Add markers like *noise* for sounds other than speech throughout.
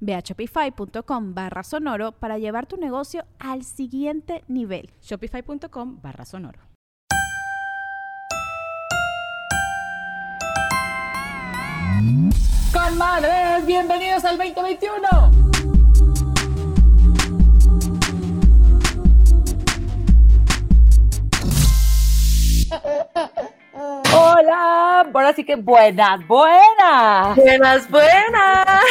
Ve a shopify.com barra sonoro para llevar tu negocio al siguiente nivel. Shopify.com barra sonoro. Comadres, bienvenidos al 2021. Hola, ahora sí que buenas, buenas. Buenas, buenas.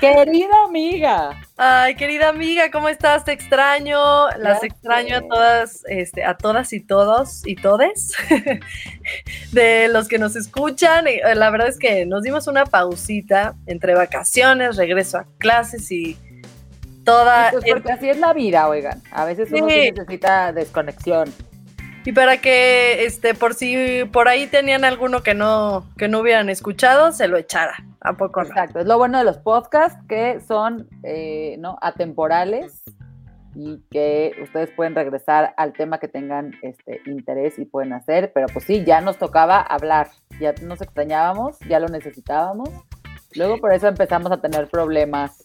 Querida amiga. Ay, querida amiga, ¿cómo estás? Te extraño, las extraño a todas, este, a todas y todos y todes *laughs* de los que nos escuchan. Eh, la verdad es que nos dimos una pausita entre vacaciones, regreso a clases y toda. Pues porque así es la vida, oigan. A veces uno necesita desconexión. Y para que, este, por si por ahí tenían alguno que no, que no hubieran escuchado, se lo echara. ¿A poco Exacto, es lo bueno de los podcasts que son, eh, ¿no? Atemporales y que ustedes pueden regresar al tema que tengan este interés y pueden hacer, pero pues sí, ya nos tocaba hablar, ya nos extrañábamos, ya lo necesitábamos. Luego por eso empezamos a tener problemas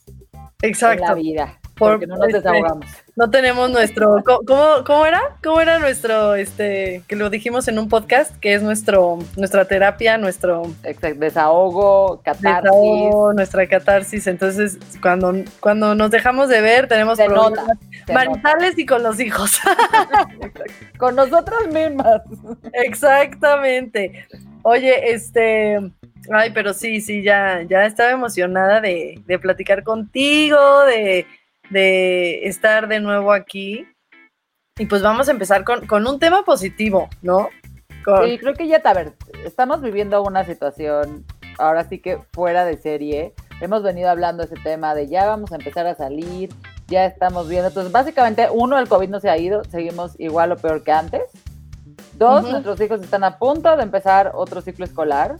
Exacto. en la vida porque no nos este, desahogamos. No tenemos nuestro, ¿cómo, ¿cómo, era? ¿Cómo era nuestro, este, que lo dijimos en un podcast, que es nuestro, nuestra terapia, nuestro desahogo, catarsis. nuestra catarsis. Entonces, cuando, cuando nos dejamos de ver, tenemos problemas maritales y con los hijos. *laughs* con nosotras mismas. Exactamente. Oye, este, ay, pero sí, sí, ya, ya estaba emocionada de, de platicar contigo, de de estar de nuevo aquí. Y pues vamos a empezar con, un tema positivo, ¿no? Sí, creo que ya, a ver, estamos viviendo una situación ahora sí que fuera de serie. Hemos venido hablando de ese tema de ya vamos a empezar a salir, ya estamos viendo. Entonces, básicamente, uno, el COVID no se ha ido, seguimos igual o peor que antes. Dos, nuestros hijos están a punto de empezar otro ciclo escolar.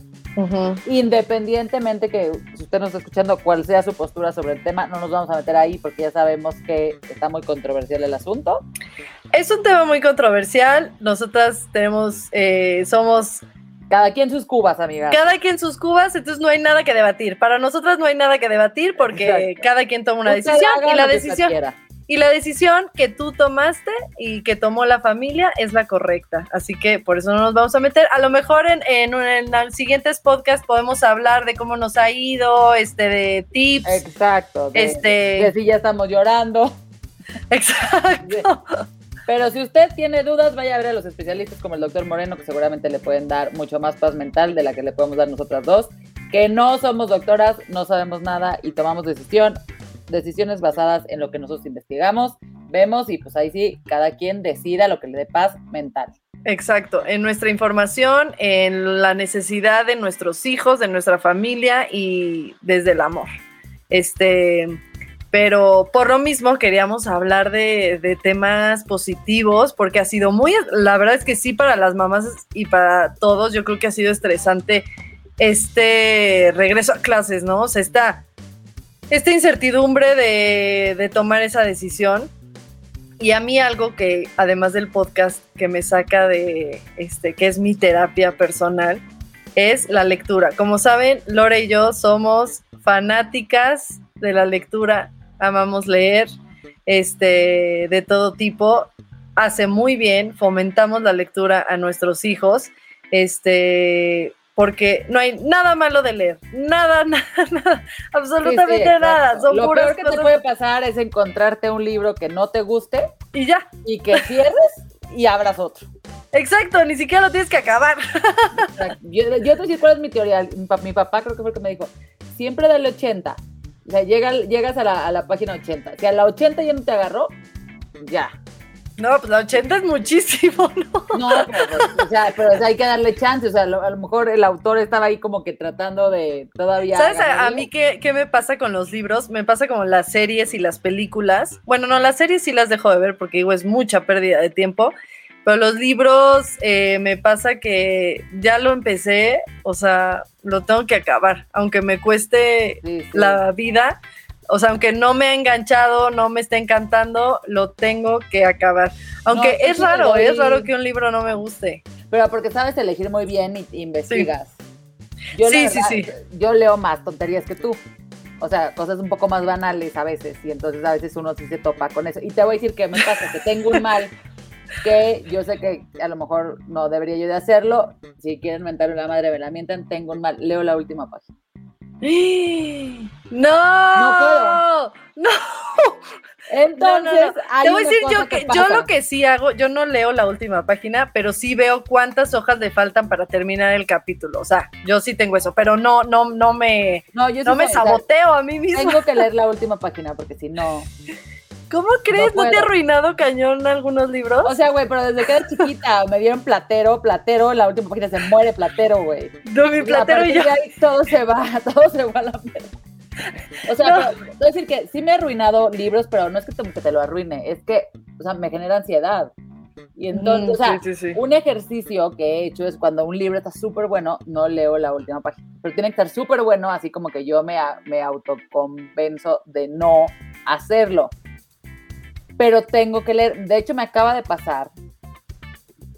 Independientemente que si usted nos está escuchando cuál sea su postura sobre el tema, no nos vamos a meter ahí porque ya sabemos que está muy controversial el asunto. Es un tema muy controversial. Nosotras tenemos, eh, somos cada quien sus cubas, amiga. Cada quien sus cubas, entonces no hay nada que debatir. Para nosotras no hay nada que debatir porque cada quien toma una decisión y la decisión y la decisión que tú tomaste y que tomó la familia es la correcta. Así que por eso no nos vamos a meter. A lo mejor en, en, en siguientes podcasts podemos hablar de cómo nos ha ido, este, de tips. Exacto. De, este. De si ya estamos llorando. Exacto. *laughs* Pero si usted tiene dudas, vaya a ver a los especialistas como el doctor Moreno, que seguramente le pueden dar mucho más paz mental de la que le podemos dar nosotras dos. Que no somos doctoras, no sabemos nada y tomamos decisión decisiones basadas en lo que nosotros investigamos, vemos y pues ahí sí, cada quien decida lo que le dé paz mental. Exacto, en nuestra información, en la necesidad de nuestros hijos, de nuestra familia y desde el amor. Este, pero por lo mismo queríamos hablar de, de, temas positivos porque ha sido muy, la verdad es que sí para las mamás y para todos, yo creo que ha sido estresante este regreso a clases, ¿no? O sea, esta esta incertidumbre de, tomar esa decisión. Y a mí algo que, además del podcast que me saca de, este, que es mi terapia personal, es la lectura. Como saben, Lore y yo somos fanáticas de la lectura, amamos leer, este, de todo tipo. Hace muy bien, fomentamos la lectura a nuestros hijos. Este, porque no hay nada malo de leer, nada, *laughs* nada, nada, absolutamente nada. Son Lo peor que te puede pasar es encontrarte un libro que no te guste y ya. Y que cierres y abras otro. Exacto, ni siquiera lo tienes que acabar. Yo, yo te voy a decir cuál es mi teoría. Mi, pa- mi papá creo que fue el que me dijo, siempre dale 80. O sea, llega, llegas a la, a la página 80. Si a la 80 ya no te agarró, ya. No, pues la 80 es muchísimo, *laughs* ¿no? No, pero, pues, o sea, pero o sea, hay que darle chance. O sea, lo- a lo mejor el autor estaba ahí como que tratando de todavía. ¿Sabes a, mí qué, qué me pasa con los libros? Me pasa como las series y las películas. Bueno, no, las series sí las dejo de ver porque digo, es mucha pérdida de tiempo. Pero los libros eh, me pasa que ya lo empecé, o sea, lo tengo que acabar, aunque me cueste Sí, sí. la vida. O sea, aunque no me ha enganchado, no me está encantando, lo tengo que acabar. Aunque yo es sí raro, doy- es raro que un libro no me guste. Pero porque sabes elegir muy bien y, investigas. Yo, la Sí, sí, verdad, sí. Yo leo más tonterías que tú. O sea, cosas un poco más banales a veces. Y entonces a veces uno sí se topa con eso. Y te voy a decir que me pasa que tengo un mal que yo sé que a lo mejor no debería yo de hacerlo. Si quieren mentar una madre, me la mientan. Tengo un mal. Leo la última página. *gasps* No, puedo. no. *laughs* Entonces, No, no, no. Te voy a decir yo que, yo lo que sí hago, yo no leo la última página, pero sí veo cuántas hojas le faltan para terminar el capítulo. O sea, yo sí tengo eso, pero no, no, no me, No, yo sí no me saboteo a mí misma. Tengo que leer la *laughs* última página porque si no. ¿Cómo crees? ¿No, te ha arruinado cañón algunos libros? O sea, güey, pero desde que era chiquita *laughs* me dieron platero, platero, la última página se muere platero, güey. no, mi platero y yo. ahí todo se va, *laughs* todo se va a la mierda. O sea, No. pero, decir que sí me he arruinado libros, pero no es que te, que te lo arruine, es que, o sea, me genera ansiedad. Y entonces, Mm, o sea, sí, sí, sí. un ejercicio que he hecho es cuando un libro está súper bueno, no leo la última página. Pero tiene que estar súper bueno, así como que yo me, me autoconvenzo de no hacerlo. Pero tengo que leer. De hecho, me acaba de pasar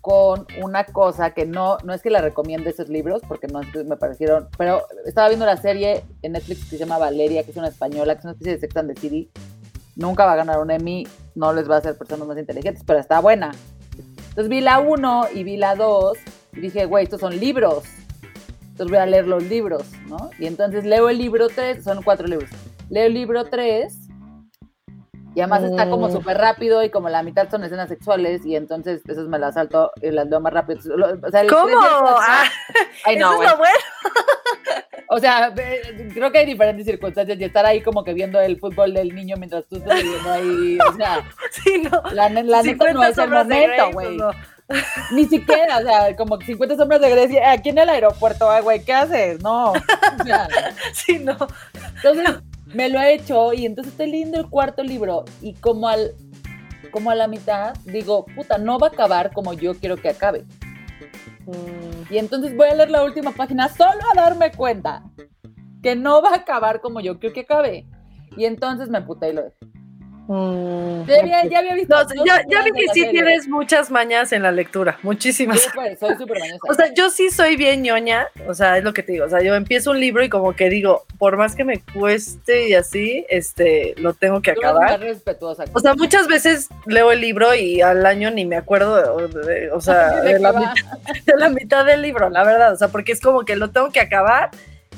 con una cosa que no, no es que la recomiende esos libros, porque no me parecieron, pero estaba viendo la serie en Netflix que se llama Valeria, que es una española, que es una especie de Sex and the City. Nunca va a ganar un Emmy, no les va a hacer personas más inteligentes, pero está buena. Entonces vi la 1 y vi la 2 y dije, güey, estos son libros. Entonces voy a leer los libros, ¿no? Y entonces leo el libro 3, son cuatro libros. Leo el libro 3 y además está como Mm. súper rápido y como la mitad son escenas sexuales y entonces esas me las salto y las leo más rápido. O sea, ¿Cómo? Ah, *laughs* Ay, no, eso es lo bueno. *laughs* O sea, creo que hay diferentes circunstancias y estar ahí como que viendo el fútbol del niño mientras tú estás viendo ahí, o sea, *laughs* Sí, no. la, la neta 50 no es el momento, güey. pues no. Ni siquiera, o sea, como 50 sombras de Grecia, aquí en el aeropuerto, güey, ¿qué haces? No. O sea, Sí, no. entonces me lo he hecho y entonces estoy leyendo el cuarto libro y como al como a la mitad digo, puta, no va a acabar como yo quiero que acabe. Mm, Y entonces voy a leer la última página solo a darme cuenta que no va a acabar como yo creo que acabe. Y entonces me emputé y lo dejé. Mm. Ya había, ya había visto. No, ya, vi que sí serie. tienes muchas mañas en la lectura, muchísimas. Súper, soy súper mañosa. O sea, yo sí soy bien ñoña, o sea, es lo que te digo, o sea, yo empiezo un libro y como que digo, por más que me cueste y así, este, lo tengo que Tú acabar. respetuosa. O sea, muchas veces leo el libro y al año ni me acuerdo, de- de- o sea, *laughs* ¿De la, mitad, de la mitad del libro, la verdad, o sea, porque es como que lo tengo que acabar,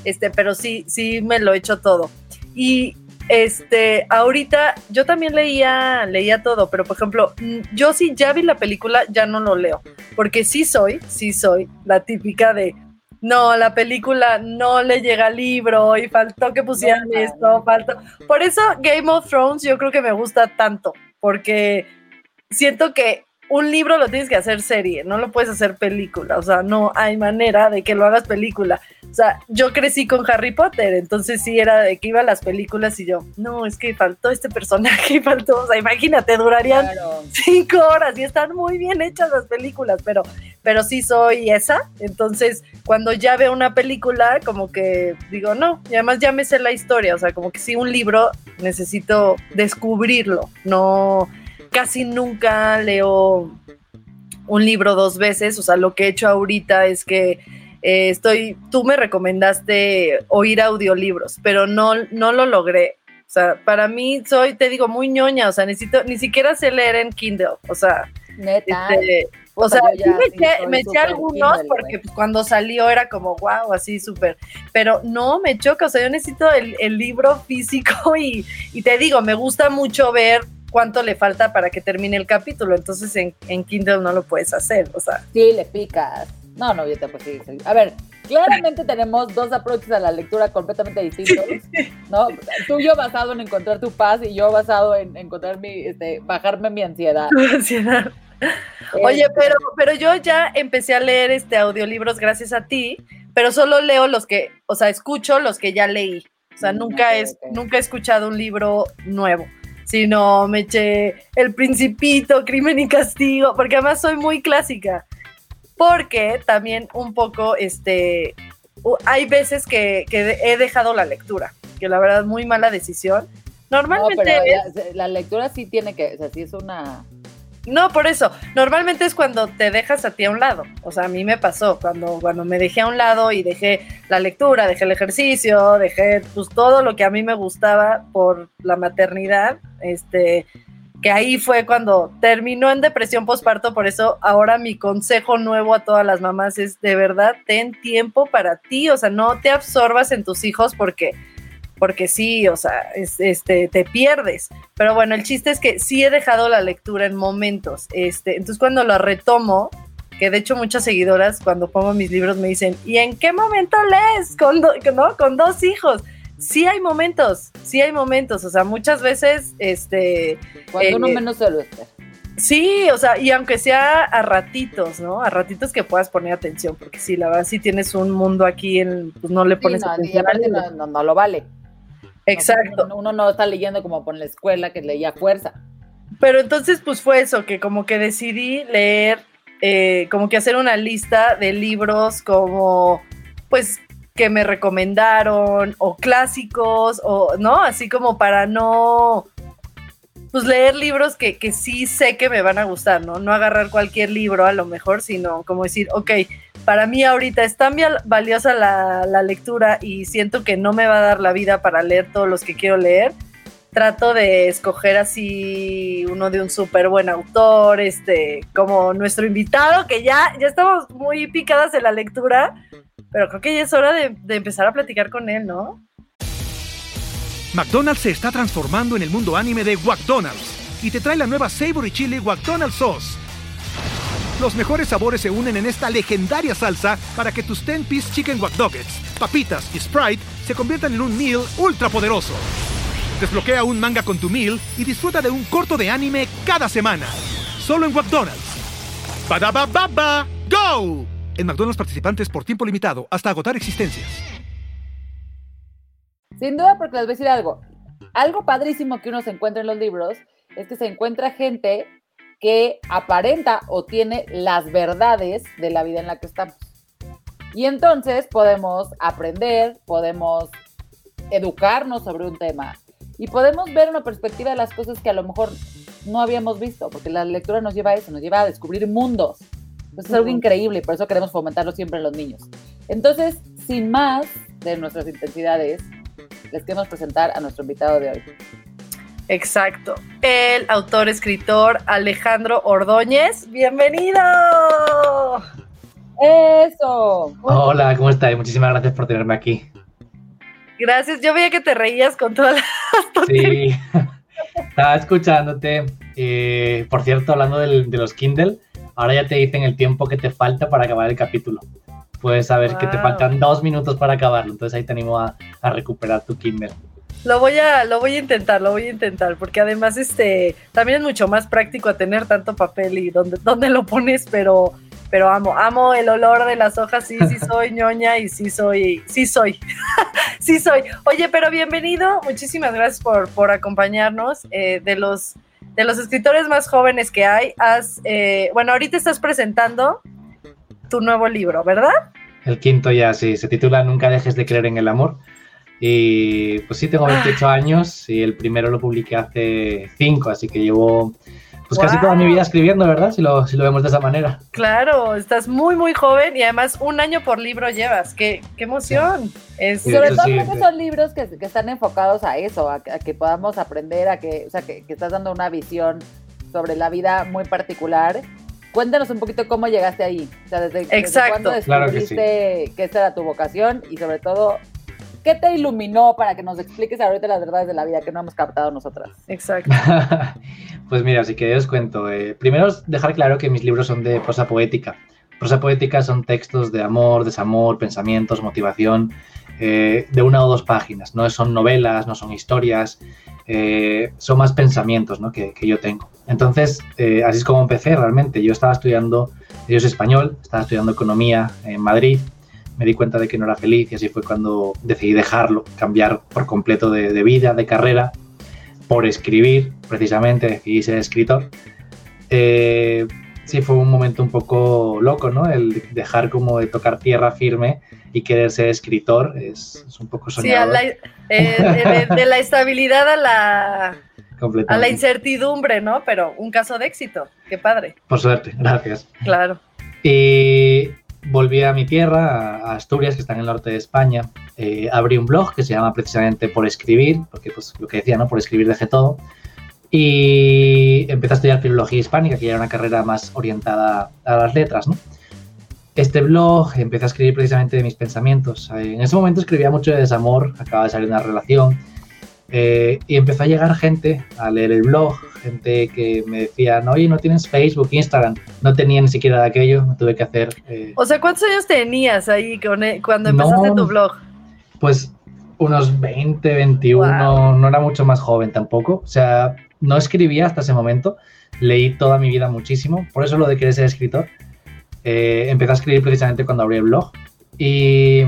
este, pero sí, sí me lo he hecho todo. Y este, ahorita yo también leía, leía todo, pero por ejemplo, mm, yo sí ya vi la película, ya no lo leo, porque sí soy, sí soy la típica de, no, la película no le llega al libro y faltó que pusieran No, esto, faltó. Por eso Game of Thrones yo creo que me gusta tanto, porque siento que un libro lo tienes que hacer serie, no lo puedes hacer película, o sea, no hay manera de que lo hagas película. O sea, yo crecí con Harry Potter, entonces sí era de que iba a las películas y yo, no, es que faltó este personaje *laughs* faltó, o sea, imagínate, durarían Claro. cinco horas y están muy bien hechas las películas, pero, pero sí soy esa. Entonces, cuando ya veo una película, como que digo, no, y además ya me sé la historia, o sea, como que sí, un libro necesito descubrirlo, no, casi nunca leo un libro dos veces, o sea, lo que he hecho ahorita es que eh, estoy, tú me recomendaste oír audiolibros, pero no, no lo logré. O sea, para mí soy, te digo, muy ñoña, o sea, necesito, ni siquiera sé leer en Kindle, o sea, Neta. este, o sea, yo me eché, me algunos Kindle, porque pues, cuando salió era como wow, así súper, pero no me choca, o sea, yo necesito el, el libro físico *laughs* y, y te digo, me gusta mucho ver cuánto le falta para que termine el capítulo. Entonces en, en Kindle no lo puedes hacer, o sea. Sí, le picas. No, no, yo te pues sí, sí. A ver, claramente tenemos dos approaches a la lectura completamente distintos, ¿no? Tuyo basado en encontrar tu paz y yo basado en encontrar mi, este, bajarme mi ansiedad. ansiedad. Oye, pero, pero yo ya empecé a leer este audiolibros gracias a ti, pero solo leo los que, o sea, escucho los que ya leí. O sea, Mm, nunca, ok. nunca he escuchado un libro nuevo, sino me eché El Principito, Crimen y Castigo, porque además soy muy clásica. Porque también un poco, este, hay veces que, que he dejado la lectura, que la verdad muy mala decisión. No, Normalmente pero la lectura sí tiene que, o sea, sí es una... No, por eso. Normalmente es cuando te dejas a ti a un lado. O sea, a mí me pasó cuando, cuando me dejé a un lado y dejé la lectura, dejé el ejercicio, dejé pues todo lo que a mí me gustaba por la maternidad. Este, que ahí fue cuando terminó en depresión postparto. Por eso ahora mi consejo nuevo a todas las mamás es de verdad ten tiempo para ti. O sea, no te absorbas en tus hijos porque porque sí, o sea, es- este, te pierdes. Pero bueno, el chiste es que sí he dejado la lectura en momentos. Este, entonces cuando la retomo, que de hecho muchas seguidoras cuando pongo mis libros me dicen, ¿y en qué momento lees? Con, do- ¿no? con dos hijos. Sí hay momentos, sí hay momentos. O sea, muchas veces, este, Cuando Eh, uno menos se lo espera. Sí, o sea, y aunque sea a ratitos, ¿no? A ratitos que puedas poner atención, porque sí, la verdad, si tienes un mundo aquí, en, pues no le Sí, pones no, y atención. al aparte no, no, no lo vale. Exacto. Uno, uno no está leyendo como por la escuela que leía fuerza. Pero entonces, pues fue eso, que como que decidí leer, eh, como que hacer una lista de libros como, pues, que me recomendaron, o clásicos, o, ¿no? Así como para no, pues, leer libros que, que sí sé que me van a gustar, ¿no? No agarrar cualquier libro a lo mejor, sino como decir, ok, para mí ahorita es tan val- valiosa la, la lectura y siento que no me va a dar la vida para leer todos los que quiero leer trato de escoger así uno de un súper buen autor, este, como nuestro invitado, que ya, ya estamos muy picadas en la lectura, pero creo que ya es hora de, de empezar a platicar con él, ¿no? McDonald's se está transformando en el mundo anime de McDonald's y te trae la nueva Savory Chili McDonald's Sauce. Los mejores sabores se unen en esta legendaria salsa para que tus 10-piece chicken wack Nuggets, papitas y Sprite se conviertan en un meal ultra poderoso. Desbloquea un manga con tu meal y disfruta de un corto de anime cada semana. Solo en McDonald's. Badaba baba, go! En McDonald's participantes por tiempo limitado hasta agotar existencias. Sin duda, porque les voy a decir algo. Algo padrísimo que uno se encuentra en los libros es que se encuentra gente que aparenta o tiene las verdades de la vida en la que estamos. Y entonces podemos aprender, podemos educarnos sobre un tema y podemos ver una perspectiva de las cosas que a lo mejor no habíamos visto, porque la lectura nos lleva a eso, nos lleva a descubrir mundos. Entonces es algo increíble y por eso queremos fomentarlo siempre en los niños. Entonces, sin más de nuestras intensidades, les queremos presentar a nuestro invitado de hoy. Exacto. El autor, escritor Alejandro Ordóñez. ¡Bienvenido! ¡Eso! Hola, ¿cómo estáis? Muchísimas gracias por tenerme aquí. Gracias. Yo veía que te reías con todas las *laughs* Sí, *laughs* estaba escuchándote. Eh, por cierto, hablando del- de los Kindle, ahora ya te dicen el tiempo que te falta para acabar el capítulo. Puedes saber que te faltan dos minutos para acabarlo, entonces ahí te animo a, a recuperar tu Kindle. Lo voy a, lo voy a intentar, lo voy a intentar, porque además este también es mucho más práctico a tener tanto papel y donde, donde lo pones, pero, pero amo, amo el olor de las hojas, sí, sí *laughs* soy ñoña y sí soy, sí soy, *laughs* sí soy. Oye, pero bienvenido, muchísimas gracias por, por acompañarnos. eh, de los de los escritores más jóvenes que hay, has, eh, bueno, ahorita estás presentando tu nuevo libro, ¿verdad? El quinto ya, sí, se titula Nunca dejes de creer en el amor. Y pues sí, tengo 28 años y el primero lo publiqué hace 5, así que llevo pues casi toda mi Wow. vida escribiendo, ¿verdad? Si lo, si lo vemos de esa manera. Claro, estás muy, muy joven y además un año por libro llevas. ¡Qué, qué emoción! Es, Sí, Sobre eso todo sí, creo que son libros que, que están enfocados a eso, a, a que podamos aprender, a que, o sea, que, que estás dando una visión sobre la vida muy particular. Cuéntanos un poquito cómo llegaste ahí. O sea, desde, desde Exacto. cuándo Claro que descubriste que, esta era tu vocación y sobre todo, ¿qué te iluminó para que nos expliques ahorita las verdades de la vida que no hemos captado nosotras? Exacto. *laughs* pues mira, si que os cuento. Eh, primero dejar claro que mis libros son de prosa poética. Prosa poética son textos de amor, desamor, pensamientos, motivación, eh, de una o dos páginas. No son novelas, no son historias, eh, son más pensamientos ¿no? que, que, yo tengo. Entonces, eh, así es como empecé realmente. Yo estaba estudiando, yo soy español, estaba estudiando economía en Madrid, me di cuenta de que no era feliz y así fue cuando decidí dejarlo, cambiar por completo de, de vida, de carrera, por escribir, precisamente decidí ser escritor. Eh, sí fue un momento un poco loco, ¿no? El dejar como de tocar tierra firme y querer ser escritor es, es un poco soñado. Sí, la, eh, de, de, la estabilidad a la, a la incertidumbre, ¿no? Pero un caso de éxito, qué padre. Por suerte, gracias. Claro. Y volví a mi tierra, a Asturias, que está en el norte de España. Eh, abrí un blog que se llama precisamente Por Escribir, porque pues lo que decía, ¿no? Por escribir dejé todo. Y empecé a estudiar filología hispánica, que era una carrera más orientada a las letras, ¿no? Este blog empecé a escribir precisamente de mis pensamientos. En ese momento escribía mucho de desamor, acaba de salir una relación, eh, y empezó a llegar gente a leer el blog, gente que me decía, no, oye, no tienes Facebook, Instagram. No tenía ni siquiera de aquello, me tuve que hacer. Eh... O sea, ¿cuántos años tenías ahí con, e, cuando empezaste no, tu blog? Pues unos 20, 21, wow. no era mucho más joven tampoco. O sea, no escribía hasta ese momento, leí toda mi vida muchísimo, por eso lo de querer ser escritor. Eh, empecé a escribir precisamente cuando abrí el blog y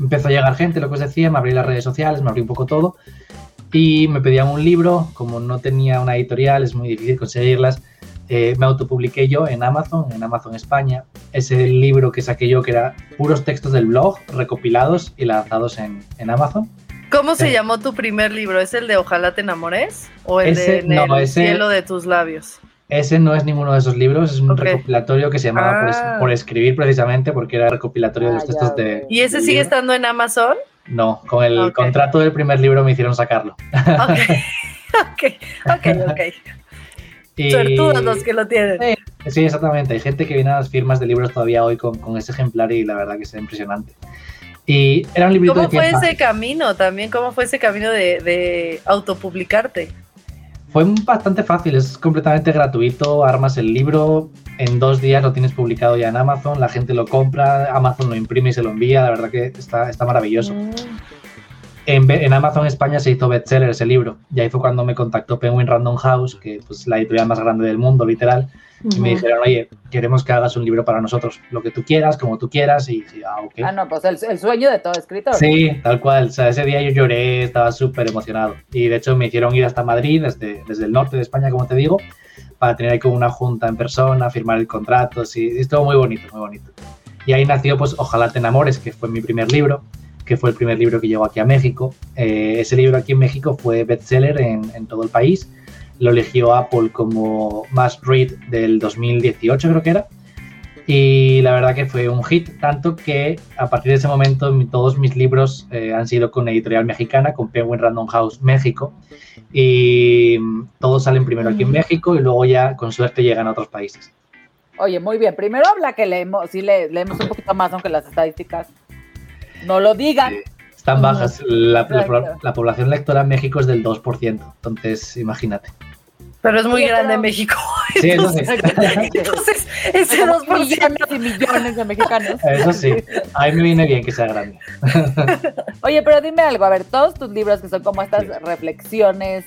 empezó a llegar gente, lo que os decía, me abrí las redes sociales, me abrí un poco todo y me pedían un libro, como no tenía una editorial, es muy difícil conseguirlas, eh, me autopubliqué yo en Amazon, en Amazon España, ese libro que saqué yo que era puros textos del blog recopilados y lanzados en, en Amazon. ¿Cómo se llamó tu primer libro? ¿Es el de Ojalá te enamores? ¿O el ese, de no, el ese, cielo de tus labios? Ese no es ninguno de esos libros, es un recopilatorio que se llamaba Ah. por escribir precisamente, porque era recopilatorio de Ah, los textos ya, de... ¿Y ese sigue libro. estando en Amazon? No, con el contrato del primer libro me hicieron sacarlo. Ok, *laughs* ok, ok, ok. Y- Suertudos los que lo tienen. Sí, sí, exactamente. Hay gente que viene a las firmas de libros todavía hoy con, con ese ejemplar y la verdad que es impresionante. Y era un librito ¿Cómo de 100 fue ese páginas. camino también? ¿Cómo fue ese camino de, de autopublicarte? Fue bastante fácil, es completamente gratuito. Armas el libro, en dos días lo tienes publicado ya en Amazon, la gente lo compra, Amazon lo imprime y se lo envía. La verdad que está, está maravilloso. Mm. En, en Amazon España se hizo bestseller ese libro. Y ahí fue cuando me contactó Penguin Random House, que es pues, la editorial más grande del mundo, literal. Y me dijeron, oye, queremos que hagas un libro para nosotros. Lo que tú quieras, como tú quieras. Y dije, ah, ok. Ah, no, pues el, el sueño de todo escritor. Sí, tal cual. O sea, ese día yo lloré, estaba súper emocionado. Y de hecho me hicieron ir hasta Madrid, desde, desde el norte de España, como te digo, para tener ahí como una junta en persona, firmar el contrato. Sí, estuvo muy bonito, muy bonito. Y ahí nació, pues, Ojalá te enamores, que fue mi primer libro, que fue el primer libro que llegó aquí a México. Eh, ese libro aquí en México fue bestseller en, en todo el país. Lo eligió Apple como Must Read del 2018, creo que era. Y la verdad que fue un hit, tanto que a partir de ese momento todos mis libros eh, han sido con editorial mexicana, con Penguin Random House México, y mm, todos salen primero aquí en México y luego ya con suerte llegan a otros países. Oye, muy bien. Primero habla que leemos, sí le, leemos un poquito más, aunque las estadísticas no lo digan. Sí. Están bajas, la, la- Exacto. la población lectora en México es del 2%, entonces imagínate. Pero es muy grande pero- México. *laughs* Sí, sí. *laughs* Entonces, ese Somos 2%. millones y millones de mexicanos. Eso sí, a mí me viene bien que sea grande. *laughs* Oye, pero dime algo, a ver, todos tus libros que son como estas Sí. reflexiones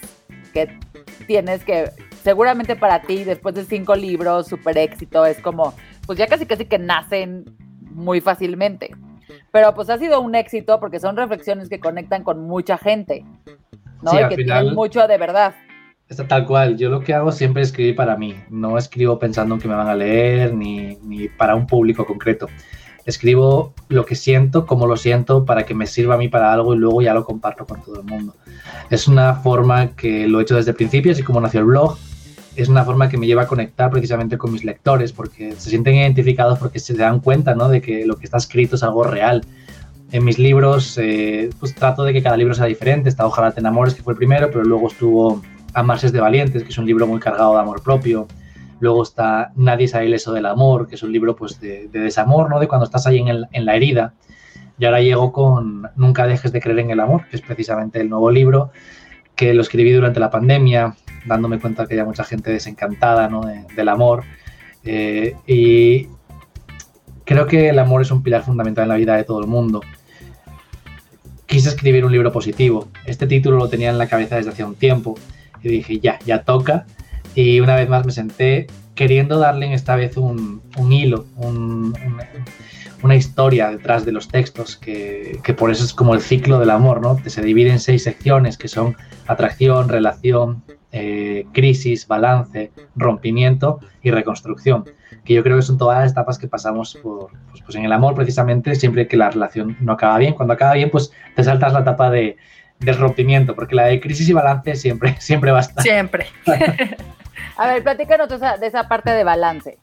que tienes que, seguramente para ti, después de cinco libros, super éxito, es como, pues ya casi casi que nacen muy fácilmente. Pero pues ha sido un éxito porque son reflexiones que conectan con mucha gente, ¿no? Sí, y que final- tienen mucho de verdad. Está tal cual. Yo lo que hago siempre es escribir para mí. No escribo pensando en que me van a leer ni, ni para un público concreto. Escribo lo que siento, cómo lo siento, para que me sirva a mí para algo y luego ya lo comparto con todo el mundo. Es una forma que lo he hecho desde el principio, así como nació el blog. Es una forma que me lleva a conectar precisamente con mis lectores, porque se sienten identificados porque se dan cuenta ¿no? de que lo que está escrito es algo real. En mis libros, eh, pues trato de que cada libro sea diferente. Está Ojalá te enamores, que fue el primero, pero luego estuvo Amarse es de Valientes, que es un libro muy cargado de amor propio. Luego está Nadie sabe ileso del amor, que es un libro pues, de, de desamor, ¿no? de cuando estás ahí en, el- en la herida. Y ahora llego con Nunca dejes de creer en el amor, que es precisamente el nuevo libro que lo escribí durante la pandemia, dándome cuenta que había mucha gente desencantada ¿no? del amor. Eh, y creo que el amor es un pilar fundamental en la vida de todo el mundo. Quise escribir un libro positivo. Este título lo tenía en la cabeza desde hace un tiempo y dije, ya, ya toca. Y una vez más me senté queriendo darle esta vez un, hilo, una historia detrás de los textos, que, por eso es como el ciclo del amor, ¿no? Que se divide en seis secciones, que son atracción, relación, eh, crisis, balance, rompimiento y reconstrucción, que yo creo que son todas las etapas que pasamos por, pues, pues en el amor precisamente, siempre que la relación no acaba bien. Cuando acaba bien, pues te saltas la etapa de, del rompimiento, porque la de crisis y balance siempre, *laughs* siempre va a estar. Siempre. *laughs* A ver, platícanos de esa parte de balance.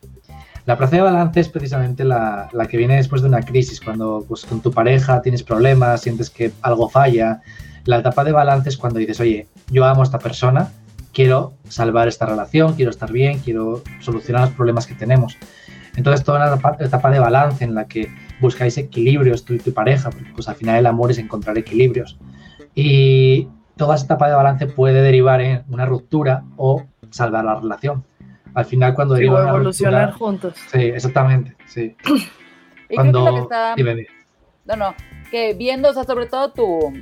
La parte de balance es precisamente la, que viene después de una crisis, cuando pues, con tu pareja tienes problemas, sientes que algo falla. La etapa de balance es cuando dices, oye, yo amo a esta persona, quiero salvar esta relación, quiero estar bien, quiero solucionar los problemas que tenemos. Entonces, toda la etapa de balance en la que buscáis equilibrios tú y tu pareja, porque pues al final el amor es encontrar equilibrios. Y toda esa etapa de balance puede derivar en una ruptura o salvar la relación. Al final, cuando sí, deriva evolucionar juntos. Sí, exactamente, sí. *clears throat* ¿Y cuando... que está... No, no, que viendo, o sea, sobre todo tu,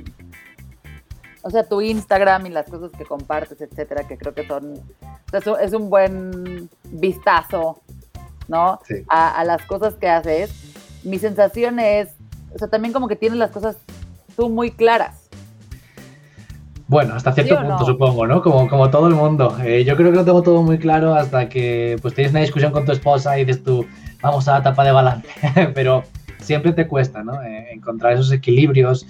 o sea, tu Instagram y las cosas que compartes, etcétera, que creo que son, o sea, es un buen vistazo, ¿no? A, a, las cosas que haces. Mi sensación es, o sea, también como que tienes las cosas tú muy claras. Bueno, hasta cierto punto supongo, ¿no? Como, como todo el mundo. Eh, yo creo que lo tengo todo muy claro hasta que pues tienes una discusión con tu esposa y dices tú, vamos a la tapa de balance. *laughs* Pero siempre te cuesta, ¿no? Eh, encontrar esos equilibrios.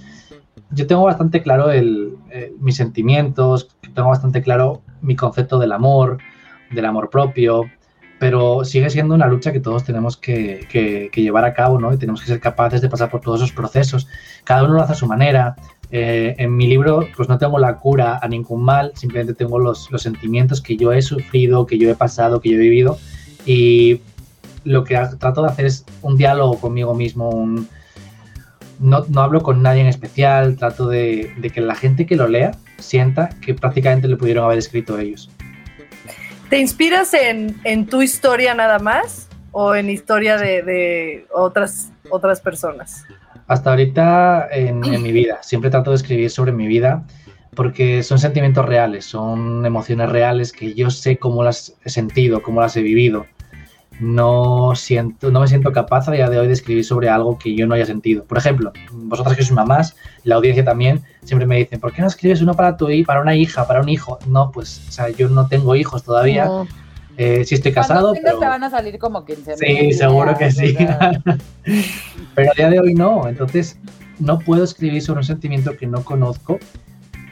Yo tengo bastante claro el, eh, mis sentimientos, tengo bastante claro mi concepto del amor, del amor propio, pero sigue siendo una lucha que todos tenemos que, que, llevar a cabo, ¿no? Y tenemos que ser capaces de pasar por todos esos procesos. Cada uno lo hace a su manera. Eh, en mi libro, pues no tengo la cura a ningún mal, simplemente tengo los, los, sentimientos que yo he sufrido, que yo he pasado, que yo he vivido. Y lo que trato de hacer es un diálogo conmigo mismo, un, no, no, hablo con nadie en especial, trato de, de, que la gente que lo lea sienta que prácticamente lo pudieron haber escrito ellos. ¿Te inspiras en, en tu historia nada más o en historia de, de otras, otras personas? Hasta ahorita en, mi vida, siempre trato de escribir sobre mi vida porque son sentimientos reales, son emociones reales que yo sé cómo las he sentido, cómo las he vivido. No, siento, no me siento capaz a día de hoy de escribir sobre algo que yo no haya sentido. Por ejemplo, vosotras que sois mamás, la audiencia también, siempre me dicen, ¿por qué no escribes uno para tu para una hija, para un hijo? No, pues, o sea, yo no tengo hijos todavía. Eh, sí estoy casado. Pero... te van a salir como 15 Sí, seguro que sí. *laughs* pero a día de hoy no. Entonces, no puedo escribir sobre un sentimiento que no conozco,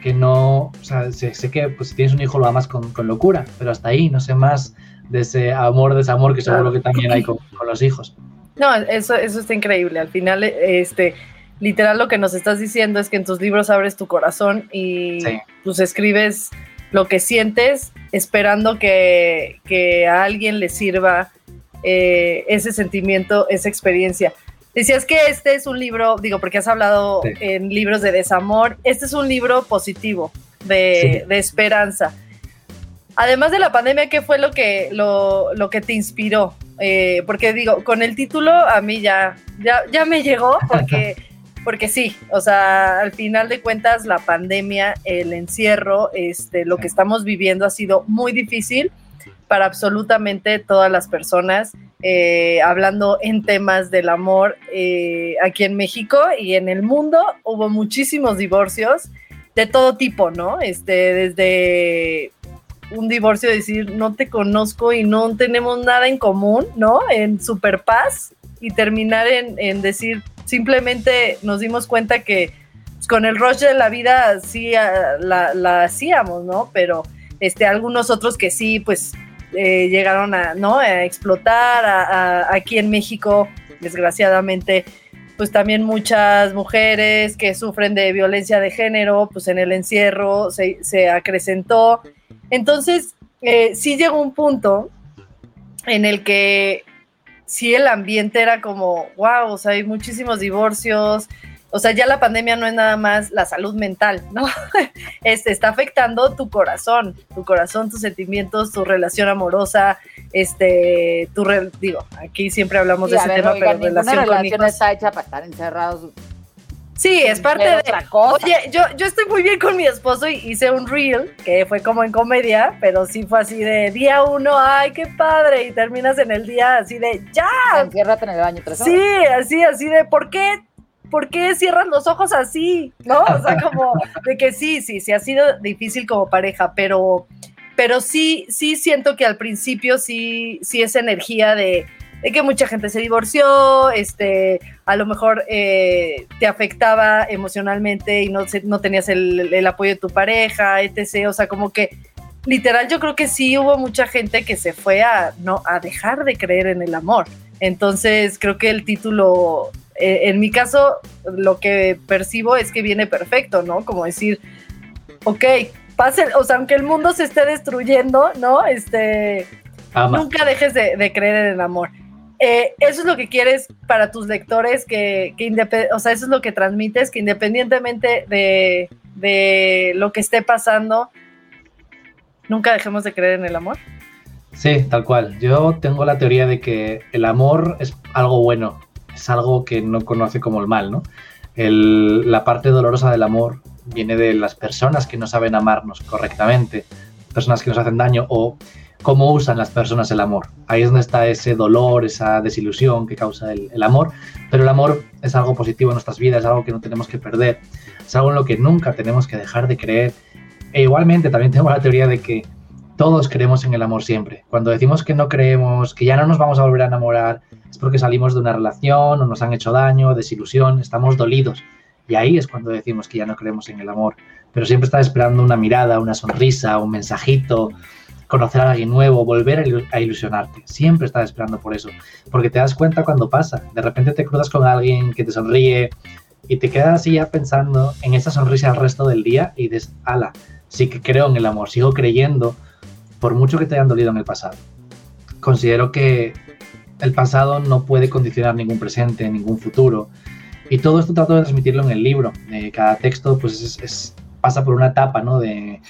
que no, o sea, sé, que pues, si tienes un hijo lo amas con, con, locura, pero hasta ahí, no sé más de ese amor, desamor que seguro que también hay con, con, los hijos. No, eso, eso está increíble. Al final, este, literal lo que nos estás diciendo es que en tus libros abres tu corazón y pues escribes lo que sientes, esperando que, a alguien le sirva eh, ese sentimiento, esa experiencia. Decías que este es un libro, digo, porque has hablado en libros de desamor, este es un libro positivo, de, esperanza. Además de la pandemia, ¿qué fue lo que, lo, que te inspiró? Eh, porque digo, con el título a mí ya, ya, ya me llegó, porque *laughs* porque sí, o sea, al final de cuentas la pandemia, el encierro, este, lo que estamos viviendo ha sido muy difícil para absolutamente todas las personas, eh, hablando en temas del amor eh, aquí en México y en el mundo hubo muchísimos divorcios de todo tipo, ¿no? Este, desde un divorcio, decir, no te conozco y no tenemos nada en común, ¿no? En super paz y terminar en, en decir, simplemente nos dimos cuenta que pues, con el rush de la vida sí ah, la, hacíamos, ¿no? Pero este, algunos otros que sí, pues eh, llegaron a, ¿no? a explotar aquí en México, desgraciadamente, pues también muchas mujeres que sufren de violencia de género, pues en el encierro se, acrecentó. Entonces, eh, sí llegó un punto en el que sí el ambiente era como, wow, o sea, hay muchísimos divorcios, o sea, ya la pandemia no es nada más la salud mental, ¿no? *laughs* Este, está afectando tu corazón, tu corazón, tus sentimientos, tu relación amorosa, este, tu, digo, aquí siempre hablamos de ese tema, pero relación, relación está hecha para estar encerrados Sí, es parte de. Otra cosa. Oye, yo, yo estoy muy bien con mi esposo y hice un reel que fue como en comedia, pero sí fue así de día uno, ay, qué padre, y terminas en el día así de ya. Enciérrate en el baño tres horas. Sí, así, así de ¿por qué? ¿Por qué cierras los ojos así? ¿No? O sea, *laughs* como de que sí, sí, sí ha sido difícil como pareja, pero, pero sí, sí siento que al principio sí, sí esa energía de de que mucha gente se divorció, este, a lo mejor eh, te afectaba emocionalmente y no, no tenías el, apoyo de tu pareja, etc. O sea, como que literal yo creo que sí hubo mucha gente que se fue a, no, a dejar de creer en el amor. Entonces creo que el título, eh, en mi caso, lo que percibo es que viene perfecto, ¿no? Como decir, ok, pase, o sea, aunque el mundo se esté destruyendo, ¿no? Este, nunca dejes de, de creer en el amor. Eh, eso es lo que quieres para tus lectores, que, o sea, eso es lo que transmites, que independientemente de, de, lo que esté pasando, nunca dejemos de creer en el amor. Sí, tal cual. Yo tengo la teoría de que el amor es algo bueno, es algo que no conoce como el mal, ¿no? la parte dolorosa del amor viene de las personas que no saben amarnos correctamente, personas que nos hacen daño o cómo usan las personas el amor. Ahí es donde está ese dolor, esa desilusión que causa el, amor, pero el amor es algo positivo en nuestras vidas, es algo que no tenemos que perder, es algo en lo que nunca tenemos que dejar de creer. E igualmente también tengo la teoría de que todos creemos en el amor siempre. Cuando decimos que no creemos, que ya no nos vamos a volver a enamorar, es porque salimos de una relación o nos han hecho daño, desilusión, estamos dolidos. Y ahí es cuando decimos que ya no creemos en el amor. Pero siempre está esperando una mirada, una sonrisa, un mensajito, conocer a alguien nuevo, volver a ilusionarte. Siempre estás esperando por eso, porque te das cuenta cuando pasa. De repente te cruzas con alguien que te sonríe y te quedas así ya pensando en esa sonrisa el resto del día y dices, ala, sí que creo en el amor, sigo creyendo, por mucho que te hayan dolido en el pasado. Considero que el pasado no puede condicionar ningún presente, ningún futuro. Y todo esto trato de transmitirlo en el libro. Eh, cada texto pues es, pasa por una etapa ¿no? de,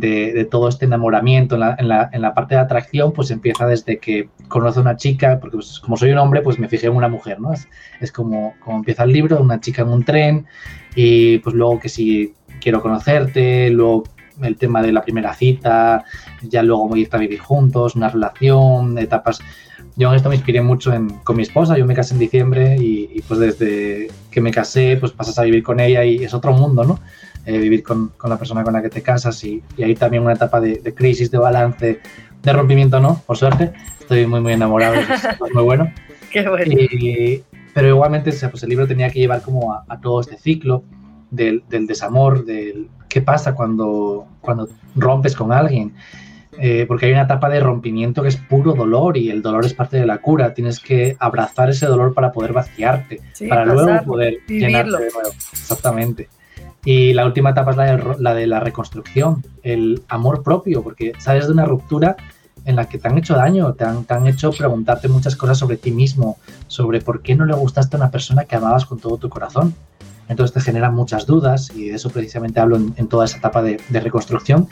de, todo este enamoramiento en la, en, la, en la, parte de atracción, pues empieza desde que conoce a una chica, porque pues, como soy un hombre, pues me fijé en una mujer, ¿no? Es, es como, como empieza el libro, una chica en un tren, y pues luego que si quiero conocerte, luego el tema de la primera cita, ya luego irte a vivir juntos, una relación, etapas. Yo en esto me inspiré mucho en, con mi esposa, yo me casé en diciembre y, y, pues desde que me casé, pues pasas a vivir con ella y es otro mundo, ¿no? Eh, vivir con, con, la persona con la que te casas y, y ahí también una etapa de, de, crisis, de balance, de rompimiento, ¿no? Por suerte, estoy muy, muy enamorado, es, *laughs* muy bueno. Qué bueno. pero igualmente, pues el libro tenía que llevar como a, a todo este ciclo del, del, desamor, del qué pasa cuando, cuando rompes con alguien. Eh, porque hay una etapa de rompimiento que es puro dolor y el dolor es parte de la cura. Tienes que abrazar ese dolor para poder vaciarte, para luego poder llenarte de nuevo. Exactamente. Y la última etapa es la de, la reconstrucción, el amor propio, porque sales de una ruptura en la que te han hecho daño, te han, te han, hecho preguntarte muchas cosas sobre ti mismo, sobre por qué no le gustaste a una persona que amabas con todo tu corazón. Entonces te generan muchas dudas y de eso precisamente hablo en, toda esa etapa de, reconstrucción,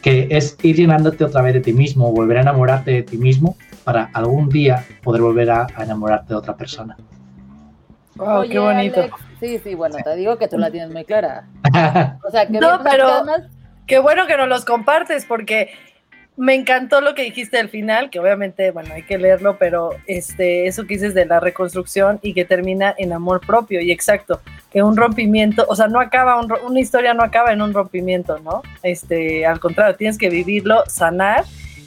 que es ir llenándote otra vez de ti mismo, volver a enamorarte de ti mismo para algún día poder volver a, enamorarte de otra persona. ¡Wow, qué bonito! Sí, sí, bueno, te digo que tú la tienes muy clara. *laughs* O sea, que no, pero qué bueno que nos los compartes porque me encantó lo que dijiste al final, que obviamente, bueno, hay que leerlo, pero este, eso que dices de la reconstrucción y que termina en amor propio, y exacto, que un rompimiento, o sea, no acaba, una historia no acaba en un rompimiento, ¿no? Este, al contrario, tienes que vivirlo, sanar,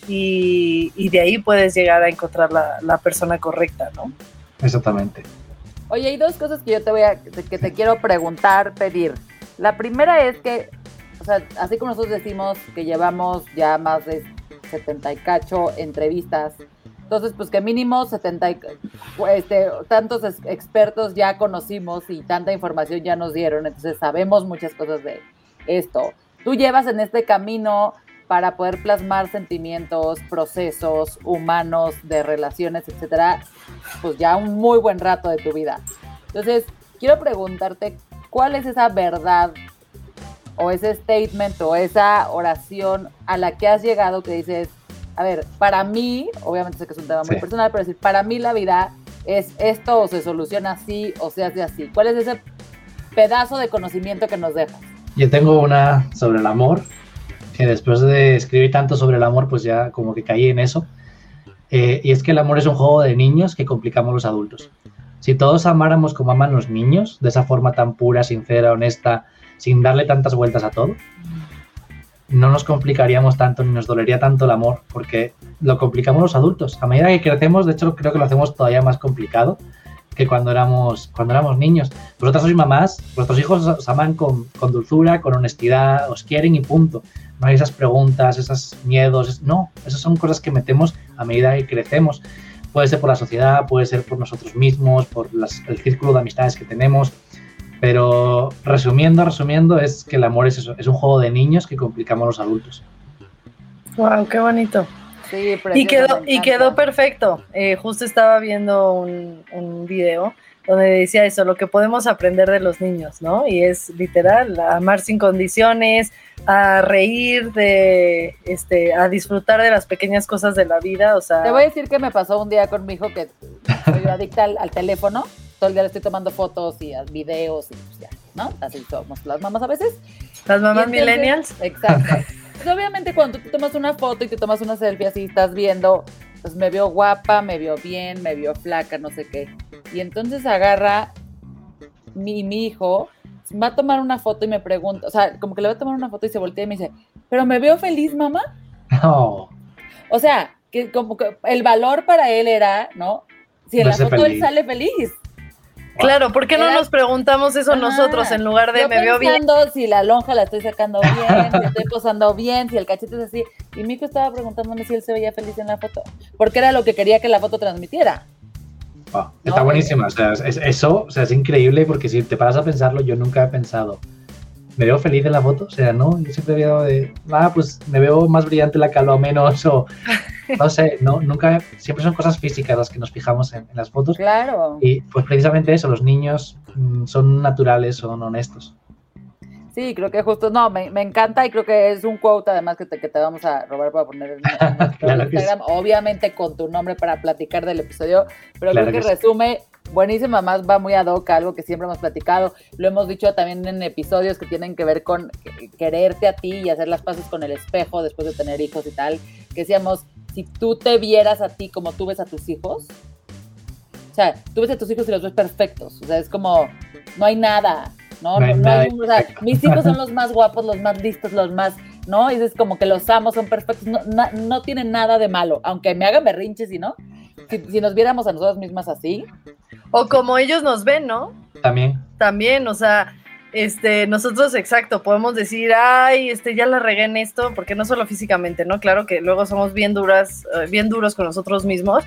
y, y de ahí puedes llegar a encontrar la, la persona correcta, ¿no? Exactamente. Oye, hay dos cosas que yo te voy a, que te quiero preguntar, pedir. La primera es que, o sea, así como nosotros decimos que llevamos ya más de 70 y cacho entrevistas, entonces pues que mínimo 70 este, tantos expertos ya conocimos y tanta información ya nos dieron, entonces sabemos muchas cosas de esto. Tú llevas en este camino para poder plasmar sentimientos, procesos humanos, de relaciones, etcétera, pues ya un muy buen rato de tu vida. Entonces, quiero preguntarte, ¿cuál es esa verdad o ese statement o esa oración a la que has llegado que dices, a ver, para mí, obviamente sé que es un tema muy Sí. personal, pero decir, para mí la vida es esto o se soluciona así o se hace así. ¿Cuál es ese pedazo de conocimiento que nos dejas? Yo tengo una sobre el amor, que después de escribir tanto sobre el amor, pues ya como que caí en eso. Eh, y es que el amor es un juego de niños que complicamos los adultos. Si todos amáramos como aman los niños, de esa forma tan pura, sincera, honesta, sin darle tantas vueltas a todo, no nos complicaríamos tanto ni nos dolería tanto el amor, porque lo complicamos los adultos. A medida que crecemos, de hecho, creo que lo hacemos todavía más complicado que cuando éramos, cuando éramos niños. Vosotras sois mamás, vuestros hijos os aman con, dulzura, con honestidad, os quieren y punto. No hay esas preguntas, esos miedos, no, esas son cosas que metemos a medida que crecemos. Puede ser por la sociedad, puede ser por nosotros mismos, por el círculo de amistades que tenemos, pero resumiendo, resumiendo, es que el amor es es un juego de niños que complicamos los adultos. Wow, qué bonito. Sí, Y quedó, y quedó perfecto. Eh, justo estaba viendo un, un video donde decía eso, lo que podemos aprender de los niños, ¿no? Y es literal, a amar sin condiciones, a reír de, este, a disfrutar de las pequeñas cosas de la vida, o sea, Te voy a decir que me pasó un día con mi hijo que soy adicta al, al teléfono. Todo el día le estoy tomando fotos y videos y pues ya, ¿no? Así somos las mamás a veces. las mamás entonces- millennials. Exacto. *laughs* Pues obviamente cuando tú te tomas una foto y te tomas una selfie así, estás viendo, pues me veo guapa, me veo bien, me veo flaca, no sé qué. Y entonces agarra mi, mi hijo, va a tomar una foto y me pregunta, o sea, como que le va a tomar una foto y se voltea y me dice, pero me veo feliz, mamá. No, O sea, que como que el valor para él era, ¿no? Si en la foto él sale feliz. Claro, ¿por qué no Era- nos preguntamos eso Ajá. nosotros en lugar de Yo me veo bien? pensando si la lonja la estoy sacando bien, si estoy posando bien, si el cachete es así. Y mi hijo estaba preguntándome si él se veía feliz en la foto. Porque era lo que quería que la foto transmitiera. Wow, está No, buenísima. O sea, es- eso o sea, es increíble porque si te paras a pensarlo, yo nunca he pensado, ¿me veo feliz en la foto? O sea, no, yo siempre veo de, ah, pues me veo más brillante la calva menos, *laughs* o no sé, no, nunca, siempre son cosas físicas las que nos fijamos en, en las fotos. Claro. Y pues precisamente eso, los niños mm, son naturales, son honestos. Sí, creo que justo, no, me, me encanta y creo que es un quote además que te, que te vamos a robar para poner en, *laughs* en Claro Instagram, obviamente con tu nombre para platicar del episodio, pero Claro creo que, que sí. Buenísima, más va muy ad hoc a algo que siempre hemos platicado, lo hemos dicho también en episodios que tienen que ver con que- quererte a ti y hacer las paces con el espejo después de tener hijos y tal, que decíamos, si tú te vieras a ti como tú ves a tus hijos, o sea, tú ves a tus hijos y los ves perfectos, o sea, es como, no hay nada, ¿no? No hay No- hay o sea, mis hijos son los *laughs* más guapos, los más listos, los más, ¿no? Y es como que los amo, son perfectos, no, na- no tienen nada de malo, aunque me hagan berrinches y no. Si, si nos viéramos a nosotras mismas así, O como ellos nos ven, ¿no? También, También, o sea, este, nosotros, exacto, podemos decir, ay, este, ya la regué en esto, porque no solo físicamente, ¿no? Claro que luego somos bien duras, eh, bien duros con nosotros mismos,